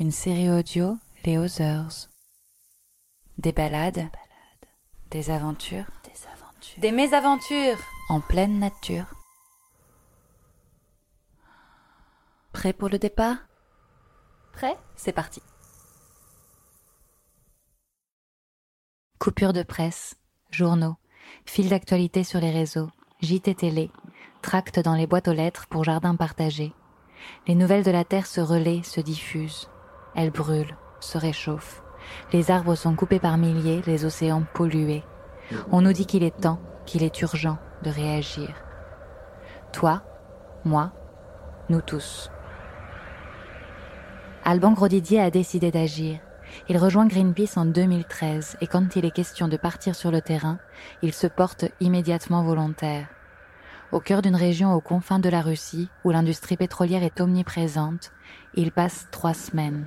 une série audio Les Others. Des balades, des aventures, des mésaventures en pleine nature. Prêt pour le départ? Prêt? C'est parti. Coupure de presse, journaux, fil d'actualité sur les réseaux, JT télé, tracts dans les boîtes aux lettres pour jardins partagés. Les nouvelles de la Terre se relaient, se diffusent. Elles brûlent, se réchauffent. Les arbres sont coupés par milliers, les océans pollués. On nous dit qu'il est temps, qu'il est urgent de réagir. Toi, moi, nous tous. Alban Grodidier a décidé d'agir. Il rejoint Greenpeace en 2013 et quand il est question de partir sur le terrain, il se porte immédiatement volontaire. Au cœur d'une région aux confins de la Russie, où l'industrie pétrolière est omniprésente, il passe trois semaines.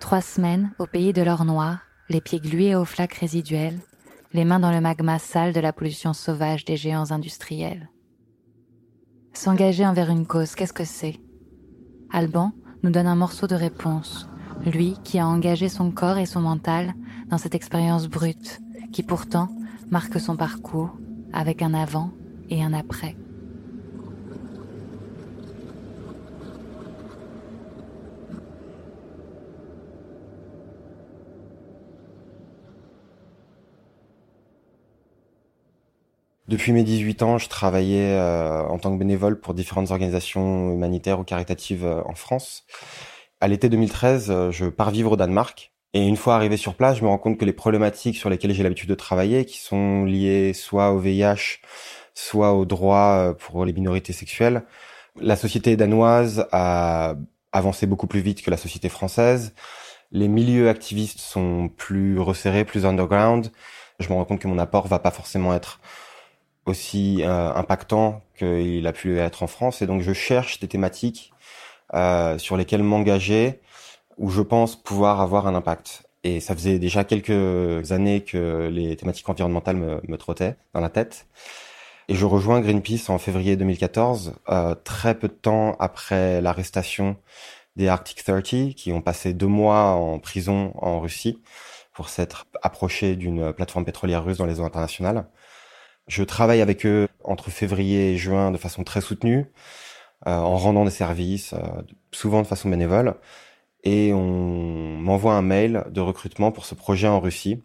Trois semaines au pays de l'or noir, les pieds glués aux flaques résiduelles, les mains dans le magma sale de la pollution sauvage des géants industriels. S'engager envers une cause, qu'est-ce que c'est? Alban nous donne un morceau de réponse, lui qui a engagé son corps et son mental dans cette expérience brute, qui pourtant marque son parcours avec un avant et un après. Depuis mes 18 ans, je travaillais euh, en tant que bénévole pour différentes organisations humanitaires ou caritatives euh, en France. À l'été 2013, euh, je pars vivre au Danemark. Et une fois arrivé sur place, je me rends compte que les problématiques sur lesquelles j'ai l'habitude de travailler, qui sont liées soit au VIH, soit aux droits pour les minorités sexuelles, la société danoise a avancé beaucoup plus vite que la société française. Les milieux activistes sont plus resserrés, plus underground. Je me rends compte que mon apport va pas forcément être aussi euh, impactant qu'il a pu être en France. Et donc je cherche des thématiques euh, sur lesquelles m'engager, où je pense pouvoir avoir un impact. Et ça faisait déjà quelques années que les thématiques environnementales me, me trottaient dans la tête. Je rejoins Greenpeace en février 2014, euh, très peu de temps après l'arrestation des Arctic 30, qui ont passé deux mois en prison en Russie pour s'être approchés d'une plateforme pétrolière russe dans les eaux internationales. Je travaille avec eux entre février et juin de façon très soutenue, euh, en rendant des services, euh, souvent de façon bénévole. Et on m'envoie un mail de recrutement pour ce projet en Russie.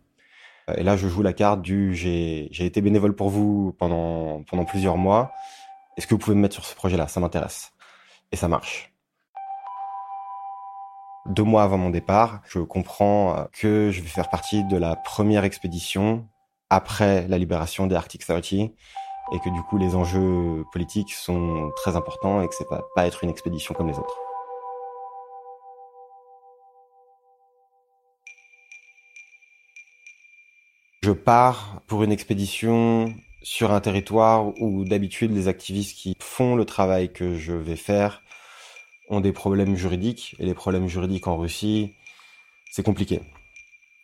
Et là, je joue la carte du j'ai été bénévole pour vous pendant pendant plusieurs mois. Est-ce que vous pouvez me mettre sur ce projet-là? Ça m'intéresse. Et ça marche. Deux mois avant mon départ, je comprends que je vais faire partie de la première expédition après la libération des Arctic 30 et que du coup les enjeux politiques sont très importants et que c'est pas pas être une expédition comme les autres. Je pars pour une expédition sur un territoire où d'habitude les activistes qui font le travail que je vais faire ont des problèmes juridiques et les problèmes juridiques en Russie, c'est compliqué.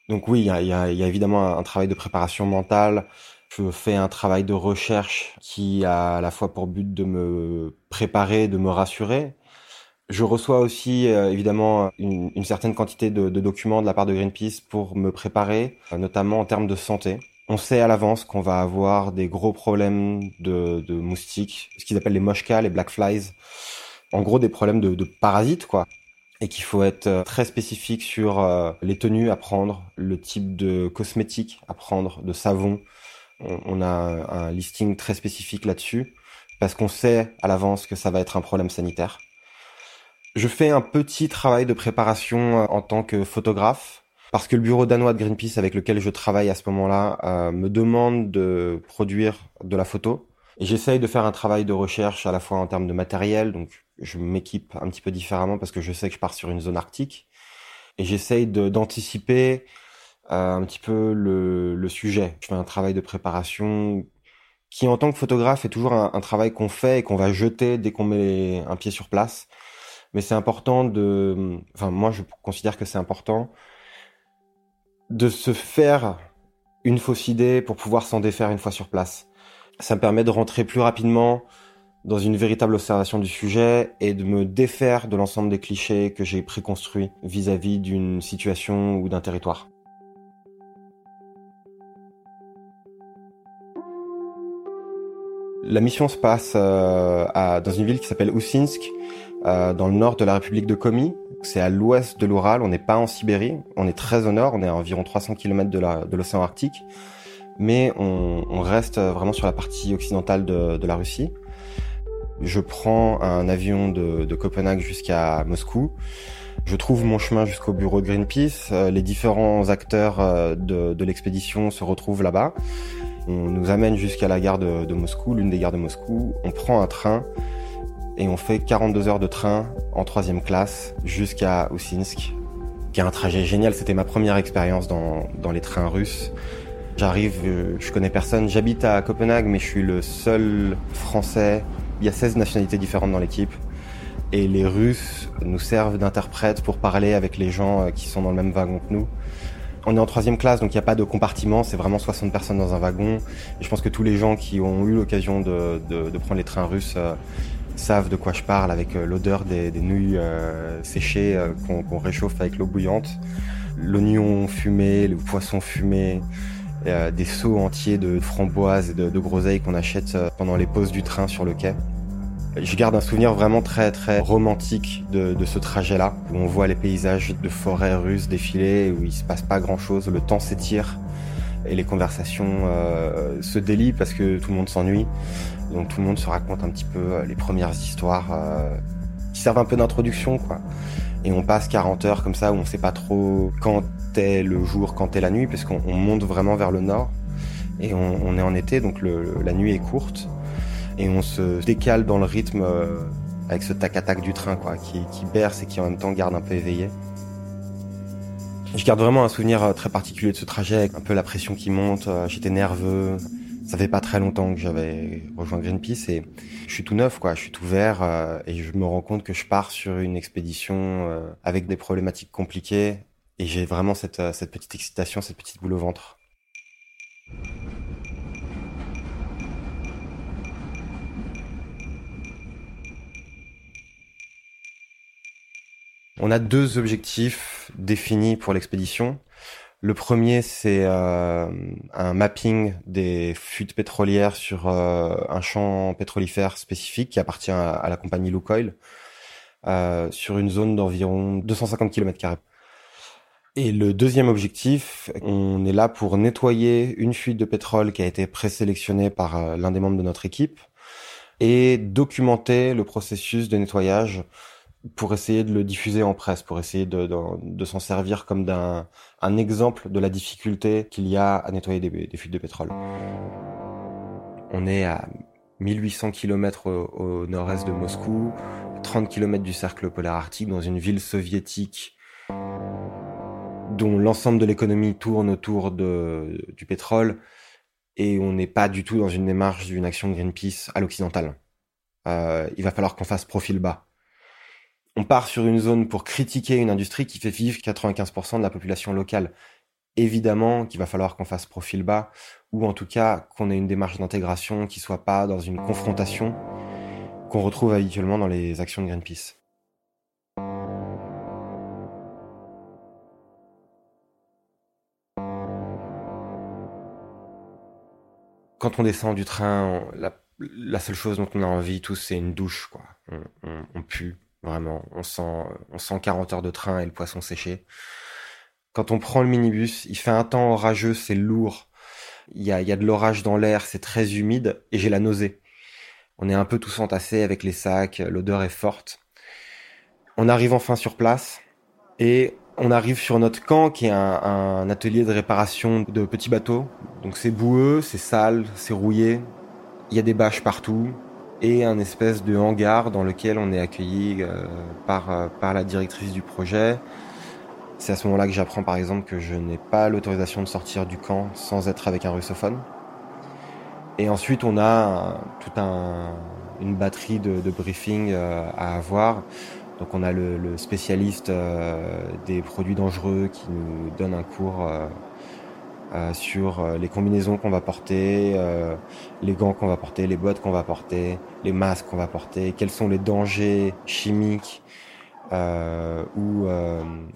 Donc oui, il y a, évidemment un travail de préparation mentale. Je fais un travail de recherche qui a à la fois pour but de me préparer, de me rassurer. Je reçois aussi euh, évidemment une, une, certaine quantité de, de, documents de la part de Greenpeace pour me préparer, euh, notamment en termes de santé. On sait à l'avance qu'on va avoir des gros problèmes de, de moustiques, ce qu'ils appellent les moshkas, les black flies. En gros, des problèmes de, de parasites, quoi et qu'il faut être euh, très spécifique sur euh, les tenues à prendre, le type de cosmétiques à prendre, de savon. On, a un listing très spécifique là-dessus parce qu'on sait à l'avance que ça va être un problème sanitaire. Je fais un petit travail de préparation euh, en tant que photographe parce que le bureau danois de Greenpeace avec lequel je travaille à ce moment-là me demande de produire de la photo. Et j'essaye de faire un travail de recherche à la fois en termes de matériel, donc je m'équipe un petit peu différemment parce que je sais que je pars sur une zone arctique et j'essaye d'anticiper euh, un petit peu le, le, sujet. Je fais un travail de préparation qui, en tant que photographe, est toujours un travail qu'on fait et qu'on va jeter dès qu'on met un pied sur place. Mais c'est important de, enfin moi je considère que c'est important de se faire une fausse idée pour pouvoir s'en défaire une fois sur place. Ça me permet de rentrer plus rapidement dans une véritable observation du sujet et de me défaire de l'ensemble des clichés que j'ai préconstruits vis-à-vis d'une situation ou d'un territoire. La mission se passe euh, à, dans une ville qui s'appelle Usinsk, euh, dans le nord de la République de Komi. C'est à l'ouest de l'Oural, on n'est pas en Sibérie, on est très au nord, on est à environ 300 km de l'océan Arctique, mais on, on, reste vraiment sur la partie occidentale de, de la Russie. Je prends un avion de, de Copenhague jusqu'à Moscou. Je trouve mon chemin jusqu'au bureau de Greenpeace. Euh, les différents acteurs euh, de, de l'expédition se retrouvent là-bas. On nous amène jusqu'à la gare de, Moscou, l'une des gares de Moscou. On prend un train et on fait 42 heures de train en troisième classe jusqu'à Usinsk, qui est un trajet génial. C'était ma première expérience dans, dans les trains russes. J'arrive, euh, je connais personne. J'habite à Copenhague, mais je suis le seul Français. Il y a 16 nationalités différentes dans l'équipe. Et les Russes nous servent d'interprètes pour parler avec les gens euh, qui sont dans le même wagon que nous. On est en troisième classe, donc il n'y a pas de compartiment, c'est vraiment 60 personnes dans un wagon. Et je pense que tous les gens qui ont eu l'occasion de, prendre les trains russes euh, savent de quoi je parle avec euh, l'odeur des, des, nouilles euh, séchées qu'on qu réchauffe avec l'eau bouillante, l'oignon fumé, le poisson fumé, des seaux entiers de framboises et de, groseilles qu'on achète pendant les pauses du train sur le quai. Je garde un souvenir vraiment très très romantique de, ce trajet-là, où on voit les paysages de forêts russes défiler, où il se passe pas grand-chose, le temps s'étire et les conversations euh, se délient parce que tout le monde s'ennuie. Donc tout le monde se raconte un petit peu euh, les premières histoires euh, qui servent un peu d'introduction, quoi. Et on passe 40 heures comme ça où on sait pas trop quand est le jour, quand est la nuit, parce qu'on monte vraiment vers le nord. Et on, est en été, donc la nuit est courte. Et on se décale dans le rythme euh, avec ce tac-à-tac du train, quoi, qui, berce et qui en même temps garde un peu éveillé. Je garde vraiment un souvenir euh, très particulier de ce trajet, un peu la pression qui monte, euh, j'étais nerveux, ça fait pas très longtemps que j'avais rejoint Greenpeace et je suis tout neuf, quoi. Je suis tout vert et je me rends compte que je pars sur une expédition avec des problématiques compliquées et j'ai vraiment cette petite excitation, cette petite boule au ventre. On a deux objectifs définis pour l'expédition. Le premier, c'est euh, un mapping des fuites pétrolières sur euh, un champ pétrolifère spécifique qui appartient à, la compagnie Lukoil, euh, sur une zone d'environ 250 km. Et le deuxième objectif, on est là pour nettoyer une fuite de pétrole qui a été présélectionnée par euh, l'un des membres de notre équipe et documenter le processus de nettoyage pour essayer de le diffuser en presse, pour essayer de, de, de s'en servir comme d'un un exemple de la difficulté qu'il y a à nettoyer des, des, fuites de pétrole. On est à 1800 km au, au nord-est de Moscou, 30 km du cercle polaire arctique, dans une ville soviétique dont l'ensemble de l'économie tourne autour de, du pétrole, et on n'est pas du tout dans une démarche d'une action Greenpeace à l'occidental. Euh, il va falloir qu'on fasse profil bas on part sur une zone pour critiquer une industrie qui fait vivre 95% de la population locale. Évidemment qu'il va falloir qu'on fasse profil bas, ou en tout cas qu'on ait une démarche d'intégration qui soit pas dans une confrontation qu'on retrouve habituellement dans les actions de Greenpeace. Quand on descend du train, la, seule chose dont on a envie tous, c'est une douche, quoi. On pue Vraiment, on sent, on sent 40 heures de train et le poisson séché. Quand on prend le minibus, il fait un temps orageux, c'est lourd. Il y a, il y a de l'orage dans l'air, c'est très humide et j'ai la nausée. On est un peu tous entassés avec les sacs, l'odeur est forte. On arrive enfin sur place et on arrive sur notre camp qui est un, un atelier de réparation de petits bateaux. Donc c'est boueux, c'est sale, c'est rouillé. Il y a des bâches partout et un espèce de hangar dans lequel on est accueilli euh, par, euh, par la directrice du projet. C'est à ce moment-là que j'apprends par exemple que je n'ai pas l'autorisation de sortir du camp sans être avec un russophone. Et ensuite on a toute un, une batterie de, de briefing euh, à avoir. Donc on a le, spécialiste des produits dangereux qui nous donne un cours sur euh, les combinaisons qu'on va porter, euh, les gants qu'on va porter, les bottes qu'on va porter, les masques qu'on va porter, quels sont les dangers chimiques ou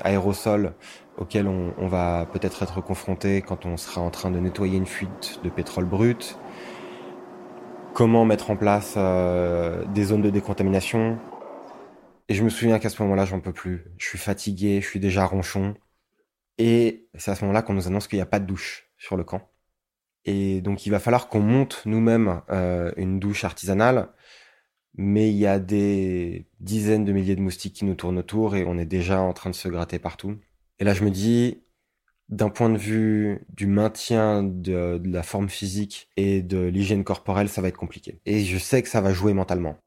aérosols auxquels on, on va peut-être être confronté quand on sera en train de nettoyer une fuite de pétrole brut. Comment mettre en place des zones de décontamination. Et je me souviens qu'à ce moment-là, j'en peux plus. Je suis fatigué, je suis déjà ronchon. Et c'est à ce moment-là qu'on nous annonce qu'il n'y a pas de douche sur le camp. Et donc il va falloir qu'on monte nous-mêmes euh, une douche artisanale, mais il y a des dizaines de milliers de moustiques qui nous tournent autour et on est déjà en train de se gratter partout. Et là je me dis, d'un point de vue du maintien de, de la forme physique et de l'hygiène corporelle, ça va être compliqué. Et je sais que ça va jouer mentalement.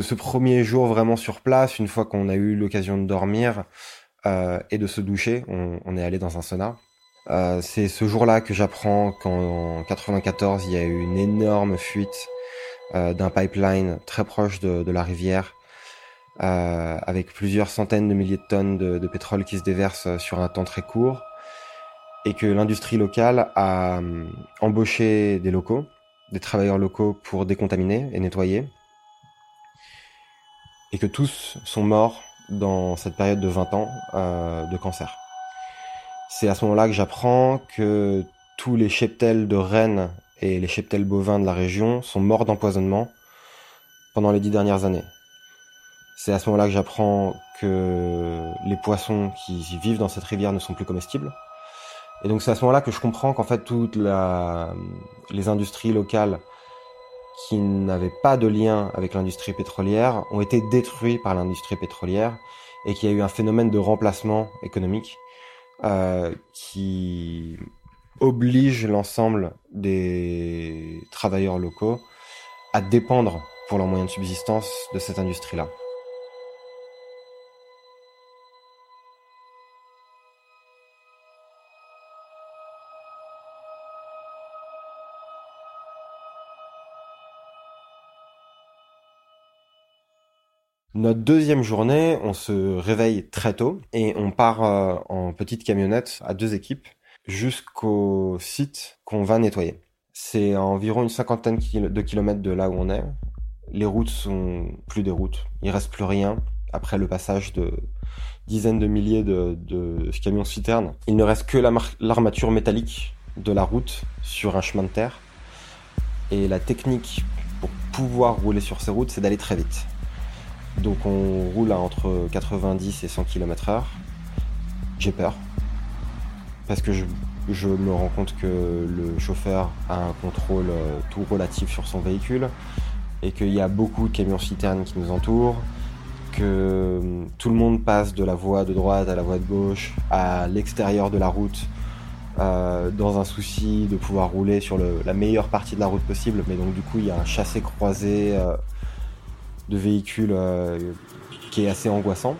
Ce premier jour vraiment sur place, une fois qu'on a eu l'occasion de dormir euh, et de se doucher, on, est allé dans un sauna. Euh, c'est ce jour-là que j'apprends qu'en 94, il y a eu une énorme fuite euh, d'un pipeline très proche de, la rivière, avec plusieurs centaines de milliers de tonnes de, de, pétrole qui se déversent sur un temps très court, et que l'industrie locale a embauché des locaux, des travailleurs locaux pour décontaminer et nettoyer et que tous sont morts dans cette période de 20 ans euh, de cancer. C'est à ce moment-là que j'apprends que tous les cheptels de rennes et les cheptels bovins de la région sont morts d'empoisonnement pendant les dix dernières années. C'est à ce moment-là que j'apprends que les poissons qui vivent dans cette rivière ne sont plus comestibles. Et donc c'est à ce moment-là que je comprends qu'en fait toutes la, les industries locales qui n'avaient pas de lien avec l'industrie pétrolière ont été détruits par l'industrie pétrolière et qu'il y a eu un phénomène de remplacement économique euh, qui oblige l'ensemble des travailleurs locaux à dépendre pour leurs moyens de subsistance de cette industrie-là. Notre deuxième journée, on se réveille très tôt et on part euh, en petite camionnette à deux équipes jusqu'au site qu'on va nettoyer. C'est environ une cinquantaine de kilomètres de là où on est. Les routes sont plus des routes. Il reste plus rien après le passage de dizaines de milliers de, de camions citernes. Il ne reste que l'armature métallique de la route sur un chemin de terre. Et la technique pour pouvoir rouler sur ces routes, c'est d'aller très vite. Donc on roule à entre 90 et 100 km heure. J'ai peur. Parce que je, me rends compte que le chauffeur a un contrôle euh, tout relatif sur son véhicule et qu'il y a beaucoup de camions citernes qui nous entourent, que euh, tout le monde passe de la voie de droite à la voie de gauche, à l'extérieur de la route, euh, dans un souci de pouvoir rouler sur la meilleure partie de la route possible. Mais donc du coup, il y a un chassé croisé de véhicules euh, qui est assez angoissant.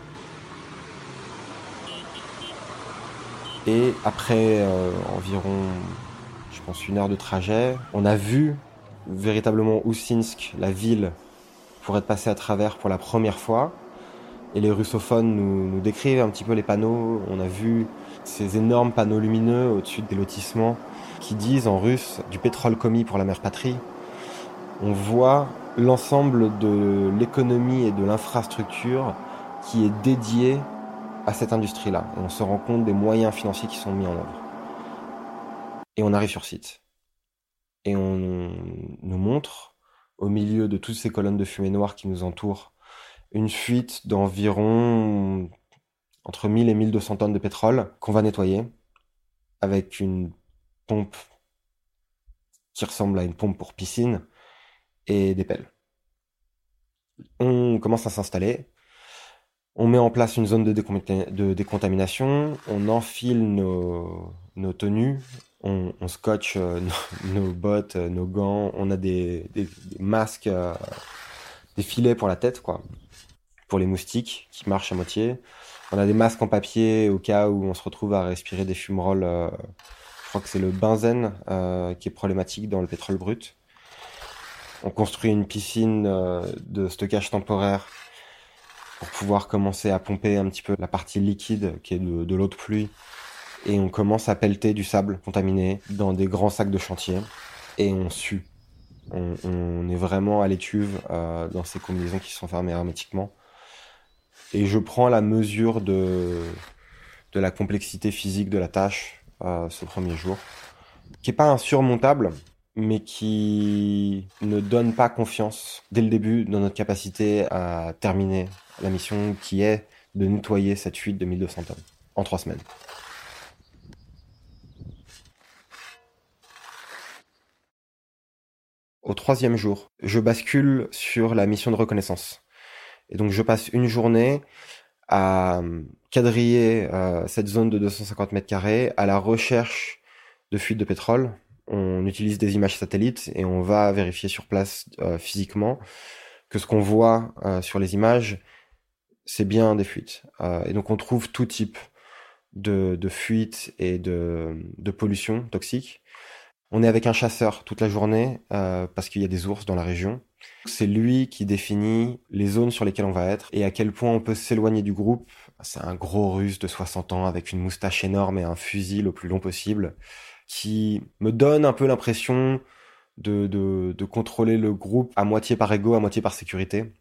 Et après euh, environ, je pense, une heure de trajet, on a vu véritablement Oussinsk, la ville, pour être passé à travers pour la première fois. Et les russophones nous, nous décrivent un petit peu les panneaux. On a vu ces énormes panneaux lumineux au-dessus des lotissements qui disent en russe du pétrole commis pour la mère patrie. On voit l'ensemble de l'économie et de l'infrastructure qui est dédiée à cette industrie-là. On se rend compte des moyens financiers qui sont mis en œuvre. Et on arrive sur site. Et on nous montre, au milieu de toutes ces colonnes de fumée noire qui nous entourent, une fuite d'environ entre 1000 et 1200 tonnes de pétrole qu'on va nettoyer avec une pompe qui ressemble à une pompe pour piscine et des pelles. On commence à s'installer. On met en place une zone de, décontamination. On enfile nos, tenues On, scotche euh, nos, bottes, euh, nos gants, on a des masques, euh, des filets pour la tête, quoi, pour les moustiques qui marchent à moitié. On a des masques en papier au cas où on se retrouve à respirer des fumerolles. je crois que c'est le benzène qui est problématique dans le pétrole brut. On construit une piscine de stockage temporaire pour pouvoir commencer à pomper un petit peu la partie liquide qui est de, de l'eau de pluie et on commence à pelleter du sable contaminé dans des grands sacs de chantier et on sue. On, est vraiment à l'étuve euh, dans ces combinaisons qui sont fermées hermétiquement. Et je prends la mesure de, de la complexité physique de la tâche euh, ce premier jour, qui est pas insurmontable, mais qui ne donne pas confiance dès le début dans notre capacité à terminer la mission qui est de nettoyer cette fuite de 1200 tonnes en trois semaines. Au troisième jour, je bascule sur la mission de reconnaissance. Et donc je passe une journée à quadriller euh, cette zone de 250 mètres carrés à la recherche de fuites de pétrole. On utilise des images satellites et on va vérifier sur place euh, physiquement que ce qu'on voit euh, sur les images, c'est bien des fuites. Euh, et donc on trouve tout type de, de fuites et de, de pollution toxique. On est avec un chasseur toute la journée euh, parce qu'il y a des ours dans la région. C'est lui qui définit les zones sur lesquelles on va être et à quel point on peut s'éloigner du groupe. C'est un gros russe de 60 ans avec une moustache énorme et un fusil le plus long possible qui me donne un peu l'impression de, de, contrôler le groupe à moitié par ego, à moitié par sécurité.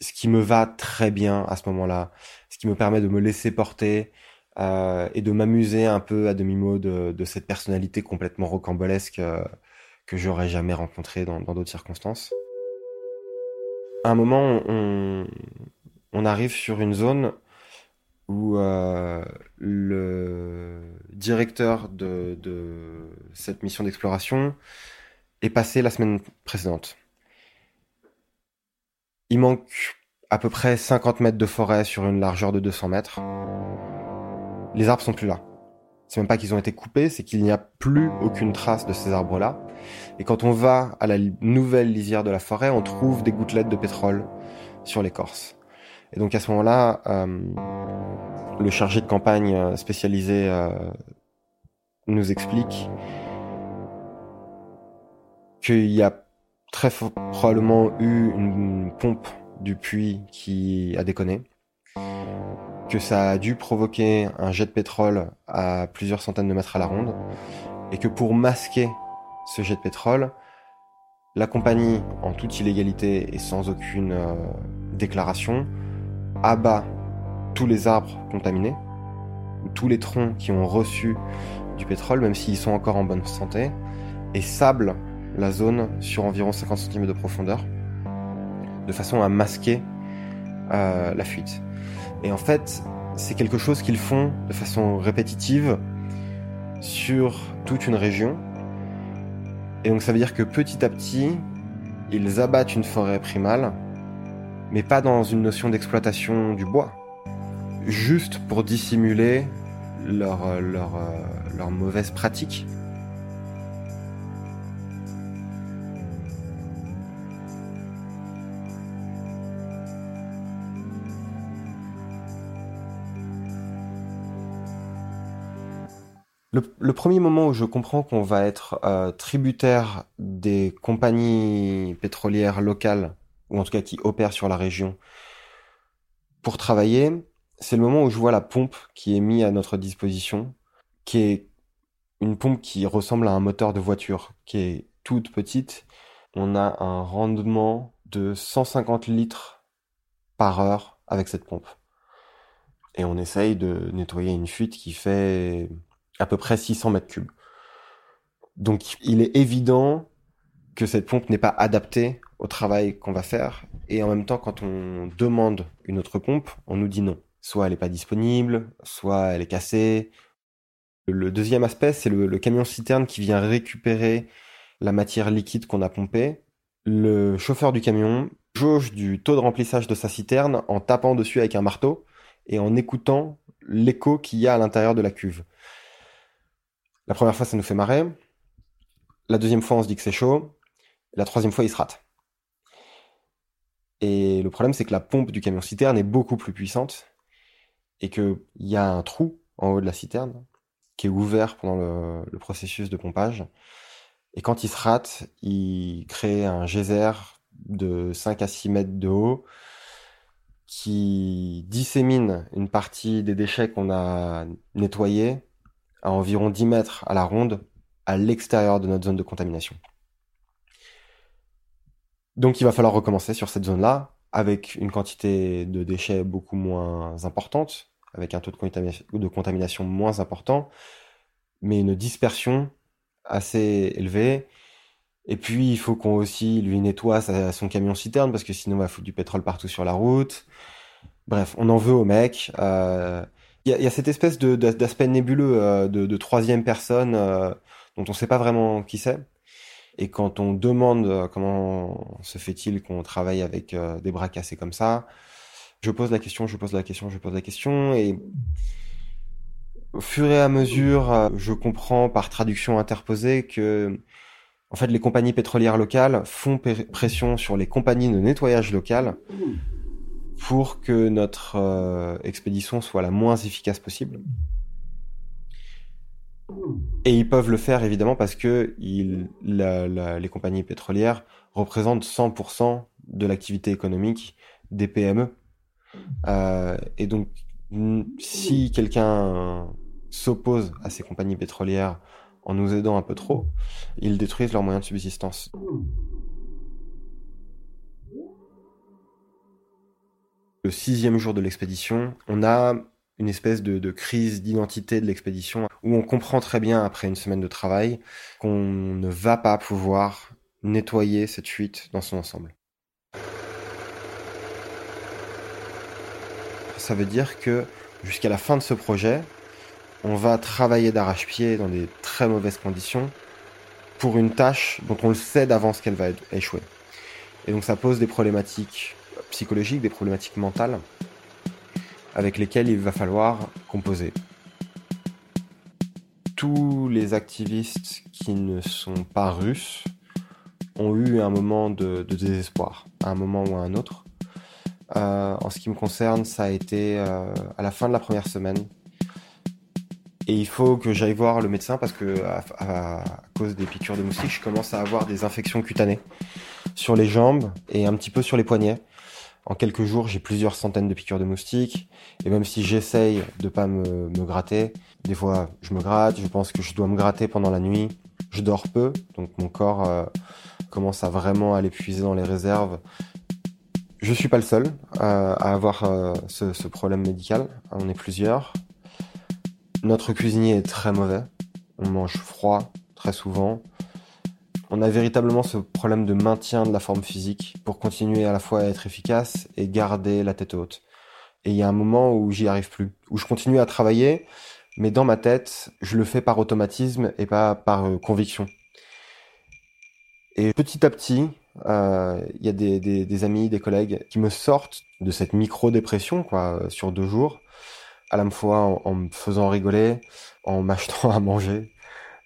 Ce qui me va très bien à ce moment-là, ce qui me permet de me laisser porter, euh, et de m'amuser un peu à demi-mot de, de, cette personnalité complètement rocambolesque euh, que j'aurais jamais rencontré dans d'autres circonstances. À un moment, on, on, arrive sur une zone où euh, le directeur de, de cette mission d'exploration est passé la semaine précédente. Il manque à peu près 50 mètres de forêt sur une largeur de 200 mètres les arbres sont plus là. C'est même pas qu'ils ont été coupés, c'est qu'il n'y a plus aucune trace de ces arbres-là. Et quand on va à la nouvelle lisière de la forêt, on trouve des gouttelettes de pétrole sur l'écorce. Et donc à ce moment-là, euh, le chargé de campagne euh, spécialisé euh, nous explique qu'il y a très probablement eu une pompe du puits qui a déconné que ça a dû provoquer un jet de pétrole à plusieurs centaines de mètres à la ronde, et que pour masquer ce jet de pétrole, la compagnie, en toute illégalité et sans aucune déclaration, abat tous les arbres contaminés, tous les troncs qui ont reçu du pétrole, même s'ils sont encore en bonne santé, et sable la zone sur environ 50 cm de profondeur, de façon à masquer euh, la fuite. Et en fait, c'est quelque chose qu'ils font de façon répétitive sur toute une région. Et donc ça veut dire que petit à petit, ils abattent une forêt primale, mais pas dans une notion d'exploitation du bois, juste pour dissimuler leur, leur, euh, leur mauvaise pratique. Le, le, premier moment où je comprends qu'on va être euh, tributaire des compagnies pétrolières locales, ou en tout cas qui opèrent sur la région, pour travailler, c'est le moment où je vois la pompe qui est mise à notre disposition, qui est une pompe qui ressemble à un moteur de voiture, qui est toute petite. On a un rendement de 150 litres par heure avec cette pompe. Et on essaye de nettoyer une fuite qui fait à peu près 600 mètres cubes. Donc il est évident que cette pompe n'est pas adaptée au travail qu'on va faire. Et en même temps, quand on demande une autre pompe, on nous dit non. Soit elle n'est pas disponible, soit elle est cassée. Le deuxième aspect, c'est le, le, camion citerne qui vient récupérer la matière liquide qu'on a pompée. Le chauffeur du camion jauge du taux de remplissage de sa citerne en tapant dessus avec un marteau et en écoutant l'écho qu'il y a à l'intérieur de la cuve. La première fois, ça nous fait marrer. La deuxième fois, on se dit que c'est chaud. La troisième fois, il se rate. Et le problème, c'est que la pompe du camion citerne est beaucoup plus puissante et qu'il y a un trou en haut de la citerne qui est ouvert pendant le, processus de pompage. Et quand il se rate, il crée un geyser de 5 à 6 mètres de haut qui dissémine une partie des déchets qu'on a nettoyés à environ 10 mètres à la ronde à l'extérieur de notre zone de contamination. Donc il va falloir recommencer sur cette zone-là avec une quantité de déchets beaucoup moins importante, avec un taux de contamination, moins important, mais une dispersion assez élevée. Et puis il faut qu'on aussi lui nettoie son camion citerne parce que sinon on va foutre du pétrole partout sur la route. Bref, on en veut au mec. Euh, il y, a, cette espèce d'aspect nébuleux euh, de, troisième personne euh, dont on ne sait pas vraiment qui c'est. Et quand on demande euh, comment se fait-il qu'on travaille avec euh, des bras cassés comme ça, je pose la question, je pose la question, je pose la question, et au fur et à mesure, euh, je comprends par traduction interposée que, en fait, les compagnies pétrolières locales font pression sur les compagnies de nettoyage locales pour que notre expédition soit la moins efficace possible. Et ils peuvent le faire évidemment parce que les compagnies pétrolières représentent 100% de l'activité économique des PME. Euh, et donc, si quelqu'un s'oppose à ces compagnies pétrolières en nous aidant un peu trop, ils détruisent leurs moyens de subsistance. Le sixième jour de l'expédition, on a une espèce de, crise d'identité de l'expédition où on comprend très bien après une semaine de travail qu'on ne va pas pouvoir nettoyer cette fuite dans son ensemble. Ça veut dire que jusqu'à la fin de ce projet, on va travailler d'arrache-pied dans des très mauvaises conditions pour une tâche dont on le sait d'avance qu'elle va échouer. Et donc ça pose des problématiques psychologiques, des problématiques mentales avec lesquels il va falloir composer. Tous les activistes qui ne sont pas russes ont eu un moment de, désespoir, à un moment ou à un autre. Euh, en ce qui me concerne, ça a été euh, à la fin de la première semaine. Et il faut que j'aille voir le médecin parce que à, cause des piqûres de moustiques, je commence à avoir des infections cutanées sur les jambes et un petit peu sur les poignets. En quelques jours, j'ai plusieurs centaines de piqûres de moustiques. Et même si j'essaye de pas me, gratter, des fois je me gratte, je pense que je dois me gratter pendant la nuit. Je dors peu, donc mon corps euh, commence à vraiment aller puiser dans les réserves. Je suis pas le seul euh, à avoir euh, ce, ce, problème médical. On est plusieurs. Notre cuisinier est très mauvais. On mange froid très souvent on a véritablement ce problème de maintien de la forme physique pour continuer à la fois à être efficace et garder la tête haute. Et il y a un moment où j'y arrive plus, où je continue à travailler, mais dans ma tête, je le fais par automatisme et pas par euh, conviction. Et petit à petit, euh, il y a des, amis, des collègues qui me sortent de cette micro-dépression quoi, sur deux jours, à la fois en me faisant rigoler, en m'achetant à manger,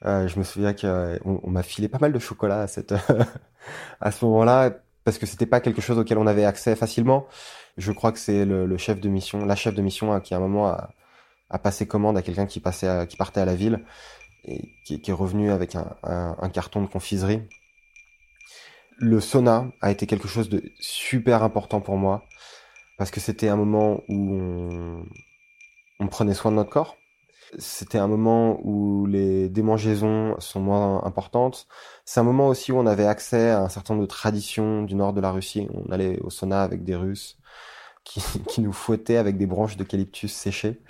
euh, je me souviens qu'on on, m'a filé pas mal de chocolat à, cette à ce moment-là parce que c'était pas quelque chose auquel on avait accès facilement. Je crois que c'est le, chef de mission, la chef de mission hein, qui à un moment a, a passé commande à quelqu'un qui passait, qui partait à la ville et qui, qui est revenu avec un, un, un, carton de confiserie. Le sauna a été quelque chose de super important pour moi parce que c'était un moment où on, on prenait soin de notre corps c'était un moment où les démangeaisons sont moins importantes. C'est un moment aussi où on avait accès à un certain nombre de traditions du nord de la Russie. On allait au sauna avec des Russes qui, nous fouettaient avec des branches d'eucalyptus séchées.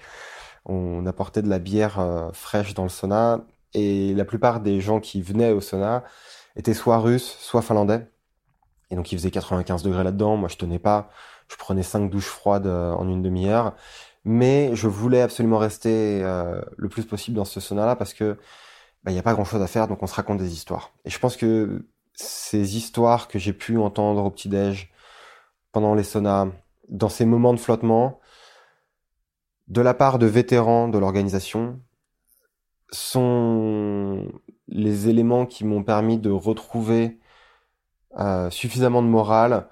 On apportait de la bière euh, fraîche dans le sauna et la plupart des gens qui venaient au sauna étaient soit russes, soit finlandais. Et donc il faisait 95 degrés là-dedans. Moi je tenais pas. Je prenais cinq douches froides euh, en une demi-heure mais je voulais absolument rester euh, le plus possible dans ce sauna-là parce que bah, il n'y a pas grand-chose à faire, donc on se raconte des histoires. Et je pense que ces histoires que j'ai pu entendre au petit-déj, pendant les saunas, dans ces moments de flottement, de la part de vétérans de l'organisation, sont les éléments qui m'ont permis de retrouver euh, suffisamment de morale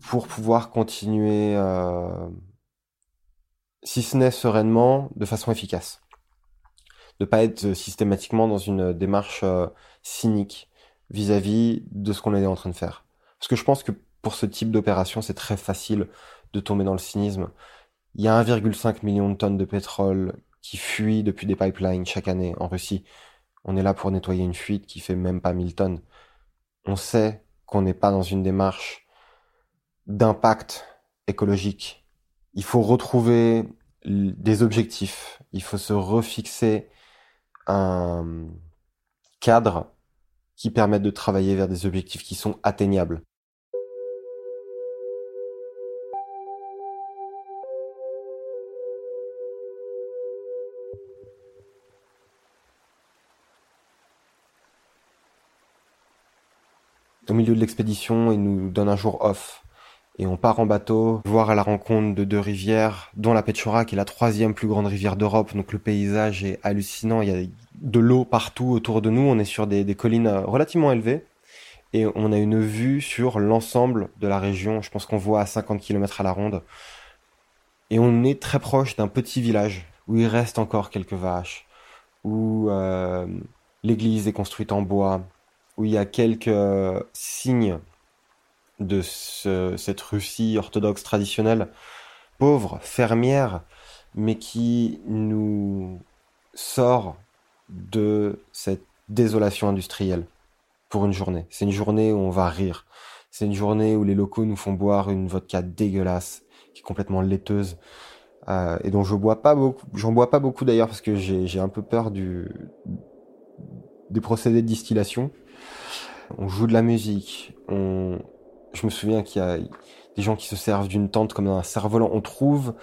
pour pouvoir continuer, euh, si ce n'est sereinement, de façon efficace. De pas être systématiquement dans une démarche euh, cynique vis-à-vis de ce qu'on est en train de faire. Parce que je pense que pour ce type d'opération, c'est très facile de tomber dans le cynisme. Il y a 1,5 million de tonnes de pétrole qui fuient depuis des pipelines chaque année en Russie. On est là pour nettoyer une fuite qui fait même pas 1000 tonnes. On sait qu'on n'est pas dans une démarche d'impact écologique. Il faut retrouver des objectifs. Il faut se refixer un cadre qui permette de travailler vers des objectifs qui sont atteignables. au milieu de l'expédition, il nous donne un jour off. Et on part en bateau, voir à la rencontre de deux rivières, dont la Petchora, qui est la troisième plus grande rivière d'Europe. Donc le paysage est hallucinant. Il y a de l'eau partout autour de nous. On est sur des, collines euh, relativement élevées. Et on a une vue sur l'ensemble de la région. Je pense qu'on voit à 50 km à la ronde. Et on est très proche d'un petit village où il reste encore quelques vaches, où euh, l'église est construite en bois, où il y a quelques euh, signes de cette Russie orthodoxe traditionnelle, pauvre, fermière, mais qui nous sort de cette désolation industrielle pour une journée. C'est une journée où on va rire. C'est une journée où les locaux nous font boire une vodka dégueulasse, qui est complètement laiteuse, euh, et dont je bois pas beaucoup. J'en bois pas beaucoup d'ailleurs parce que j'ai un peu peur du des procédés de distillation on joue de la musique. Je me souviens qu'il y a des gens qui se servent d'une tente comme un cerf-volant, on trouve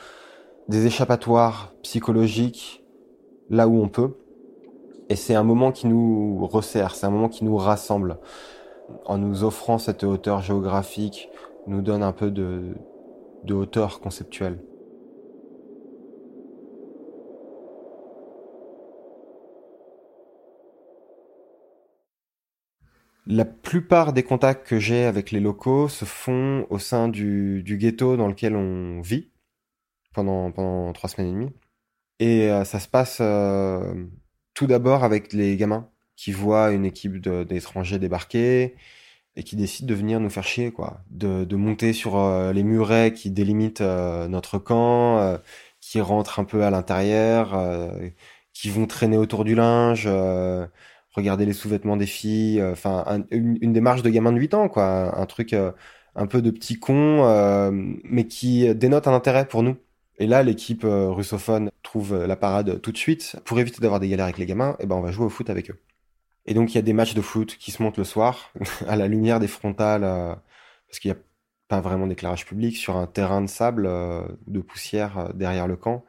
des échappatoires psychologiques là où on peut. Et c'est un moment qui nous resserre, c'est un moment qui nous rassemble. En nous offrant cette hauteur géographique, nous donne un peu de, de hauteur conceptuelle. La plupart des contacts que j'ai avec les locaux se font au sein du, ghetto dans lequel on vit pendant, pendant trois semaines et demie. Et euh, ça se passe euh, tout d'abord avec les gamins qui voient une équipe d'étrangers débarquer et qui décident de venir nous faire chier, quoi. De, de monter sur euh, les murets qui délimitent notre camp, qui rentrent un peu à l'intérieur, qui vont traîner autour du linge regarder les sous-vêtements des filles, euh, enfin une, démarche de gamin de 8 ans, quoi, un truc euh, un peu de petit con, euh, mais qui dénote un intérêt pour nous. Et là, l'équipe russophone trouve la parade tout de suite. Pour éviter d'avoir des galères avec les gamins, eh ben on va jouer au foot avec eux. Et donc il y a des matchs de foot qui se montent le soir à la lumière des frontales, parce qu'il n'y a pas vraiment d'éclairage public sur un terrain de sable, de poussière derrière le camp.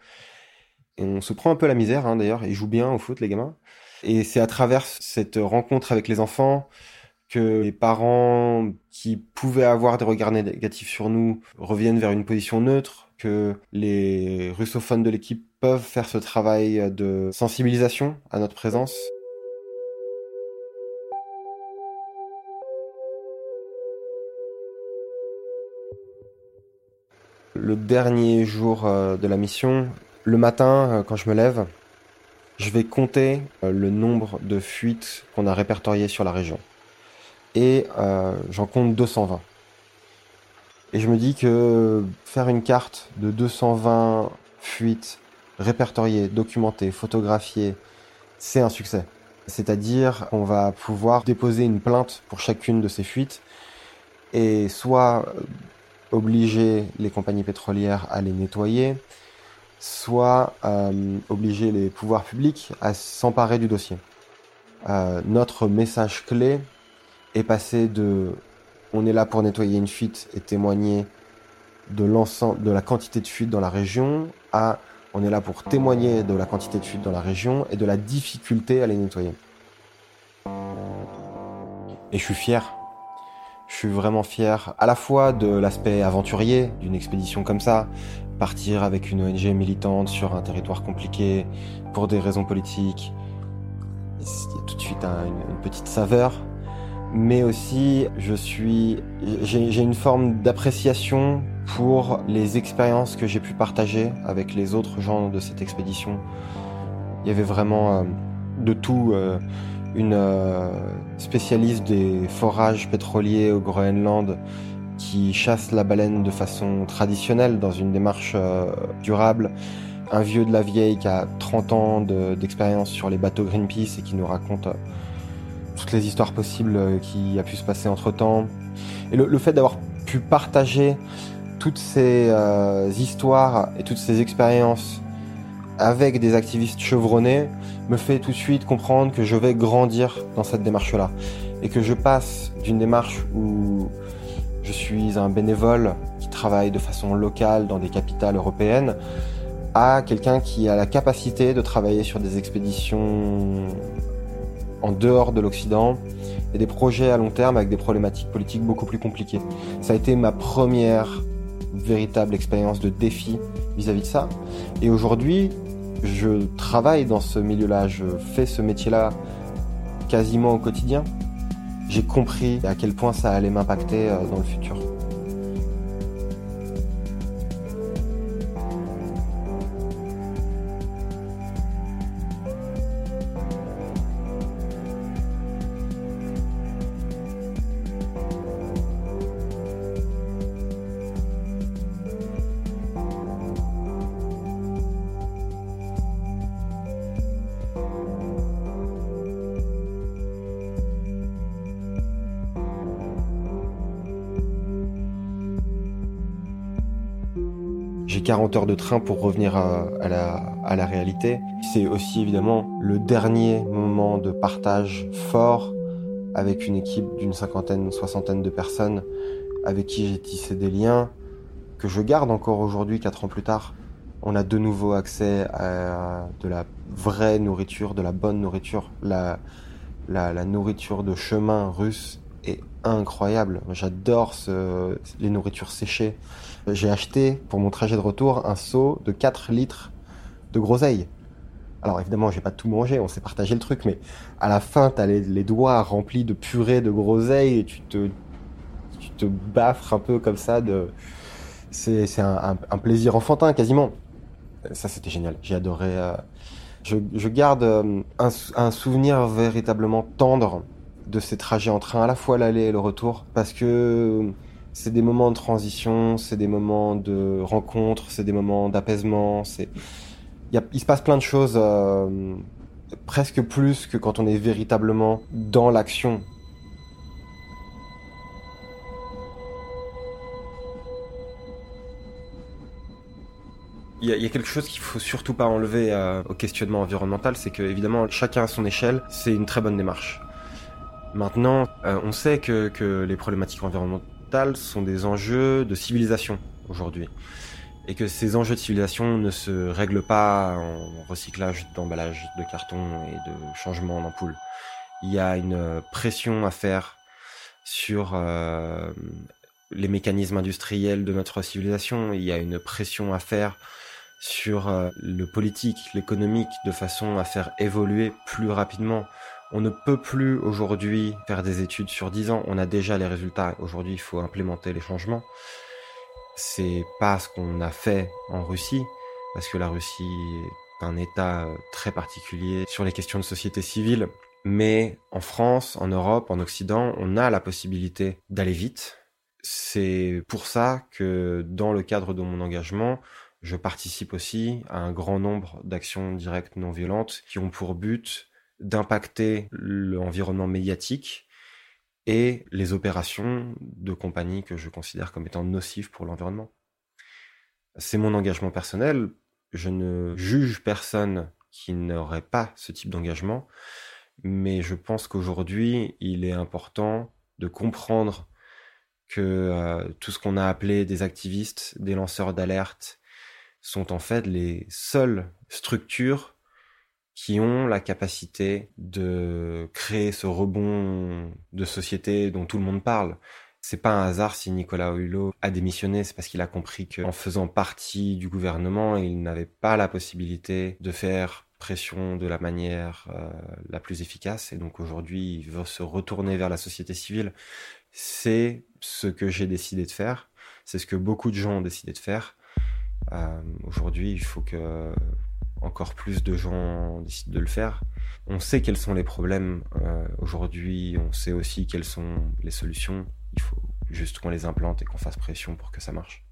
Et on se prend un peu la misère, hein, d'ailleurs. Ils jouent bien au foot, les gamins. Et c'est à travers cette rencontre avec les enfants que les parents qui pouvaient avoir des regards négatifs sur nous reviennent vers une position neutre, que les russophones de l'équipe peuvent faire ce travail de sensibilisation à notre présence. Le dernier jour euh, de la mission, le matin, euh, quand je me lève, je vais compter euh, le nombre de fuites qu'on a répertoriées sur la région. Et euh, j'en compte 220. Et je me dis que faire une carte de 220 fuites répertoriées, documentées, photographiées, c'est un succès. C'est-à-dire qu'on va pouvoir déposer une plainte pour chacune de ces fuites et soit obliger les compagnies pétrolières à les nettoyer, soit euh, obliger les pouvoirs publics à s'emparer du dossier. Euh, notre message clé est passé de on est là pour nettoyer une fuite et témoigner de l'ensemble de la quantité de fuite dans la région à on est là pour témoigner de la quantité de fuite dans la région et de la difficulté à les nettoyer. Et je suis fier. Je suis vraiment fier à la fois de l'aspect aventurier d'une expédition comme ça, partir avec une ONG militante sur un territoire compliqué pour des raisons politiques, il y a tout de suite une, petite saveur. Mais aussi, je suis, j'ai une forme d'appréciation pour les expériences que j'ai pu partager avec les autres gens de cette expédition. Il y avait vraiment euh, de tout. Euh, une euh, spécialiste des forages pétroliers au Groenland qui chasse la baleine de façon traditionnelle dans une démarche durable. Un vieux de la vieille qui a 30 ans d'expérience sur les bateaux Greenpeace et qui nous raconte toutes les histoires possibles qui a pu se passer entre temps. Et le, fait d'avoir pu partager toutes ces euh, histoires et toutes ces expériences avec des activistes chevronnés me fait tout de suite comprendre que je vais grandir dans cette démarche-là. Et que je passe d'une démarche où je suis un bénévole qui travaille de façon locale dans des capitales européennes à quelqu'un qui a la capacité de travailler sur des expéditions en dehors de l'Occident et des projets à long terme avec des problématiques politiques beaucoup plus compliquées. Ça a été ma première véritable expérience de défi vis-à-vis de ça. Et aujourd'hui, je travaille dans ce milieu-là, je fais ce métier-là quasiment au quotidien. J'ai compris à quel point ça allait m'impacter euh, dans le futur. 40 heures de train pour revenir à, la, réalité. C'est aussi évidemment le dernier moment de partage fort avec une équipe d'une cinquantaine, soixantaine de personnes avec qui j'ai tissé des liens que je garde encore aujourd'hui, quatre ans plus tard. On a de nouveau accès à de la vraie nourriture, de la bonne nourriture. La nourriture de chemin russe incroyable. J'adore ce, les nourritures séchées. J'ai acheté pour mon trajet de retour un seau de 4 litres de groseille. Alors évidemment, j'ai pas tout mangé, on s'est partagé le truc, mais à la fin, t'as les, les doigts remplis de purée de groseille et tu te, tu te baffres un peu comme ça. De... C'est un, plaisir enfantin quasiment. Ça, c'était génial. J'ai adoré. Euh... Je, garde euh, un souvenir véritablement tendre de ces trajets en train, à la fois l'aller et le retour, parce que c'est des moments de transition, c'est des moments de rencontre, c'est des moments d'apaisement, c'est il, se passe plein de choses euh, presque plus que quand on est véritablement dans l'action. Il y, a, il y, a, quelque chose qu'il faut surtout pas enlever euh, au questionnement environnemental, c'est que évidemment chacun à son échelle, c'est une très bonne démarche. Maintenant, euh, on sait que, que, les problématiques environnementales sont des enjeux de civilisation aujourd'hui. Et que ces enjeux de civilisation ne se règlent pas en recyclage d'emballage de carton et de changement d'ampoule. Il y a une pression à faire sur euh, les mécanismes industriels de notre civilisation. Il y a une pression à faire sur euh, le politique, l'économique, de façon à faire évoluer plus rapidement on ne peut plus aujourd'hui faire des études sur 10 ans. On a déjà les résultats. Aujourd'hui, il faut implémenter les changements. C'est pas ce qu'on a fait en Russie, parce que la Russie est un État très particulier sur les questions de société civile. Mais en France, en Europe, en Occident, on a la possibilité d'aller vite. C'est pour ça que dans le cadre de mon engagement, je participe aussi à un grand nombre d'actions directes non violentes qui ont pour but d'impacter l'environnement médiatique et les opérations de compagnies que je considère comme étant nocives pour l'environnement. C'est mon engagement personnel. Je ne juge personne qui n'aurait pas ce type d'engagement, mais je pense qu'aujourd'hui, il est important de comprendre que euh, tout ce qu'on a appelé des activistes, des lanceurs d'alerte, sont en fait les seules structures qui ont la capacité de créer ce rebond de société dont tout le monde parle. C'est pas un hasard si Nicolas Hulot a démissionné, c'est parce qu'il a compris qu'en faisant partie du gouvernement, il n'avait pas la possibilité de faire pression de la manière euh, la plus efficace. Et donc aujourd'hui, il veut se retourner vers la société civile. C'est ce que j'ai décidé de faire. C'est ce que beaucoup de gens ont décidé de faire. Euh, aujourd'hui, il faut que encore plus de gens décident de le faire. On sait quels sont les problèmes euh, aujourd'hui, on sait aussi quelles sont les solutions. Il faut juste qu'on les implante et qu'on fasse pression pour que ça marche.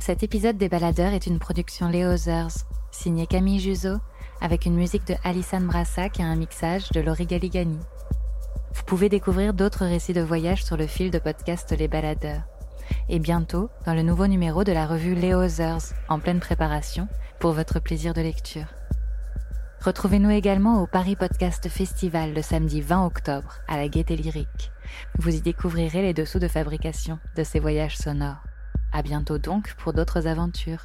Cet épisode des Baladeurs est une production Léo Others, signée Camille Juzo, avec une musique de Alison Brassac et un mixage de Laurie Galigani. Vous pouvez découvrir d'autres récits de voyage sur le fil de podcast Les Baladeurs. Et bientôt, dans le nouveau numéro de la revue Léo Others, en pleine préparation, pour votre plaisir de lecture. Retrouvez-nous également au Paris Podcast Festival le samedi 20 octobre à la Gaîté Lyrique. Vous y découvrirez les dessous de fabrication de ces voyages sonores. À bientôt donc pour d'autres aventures.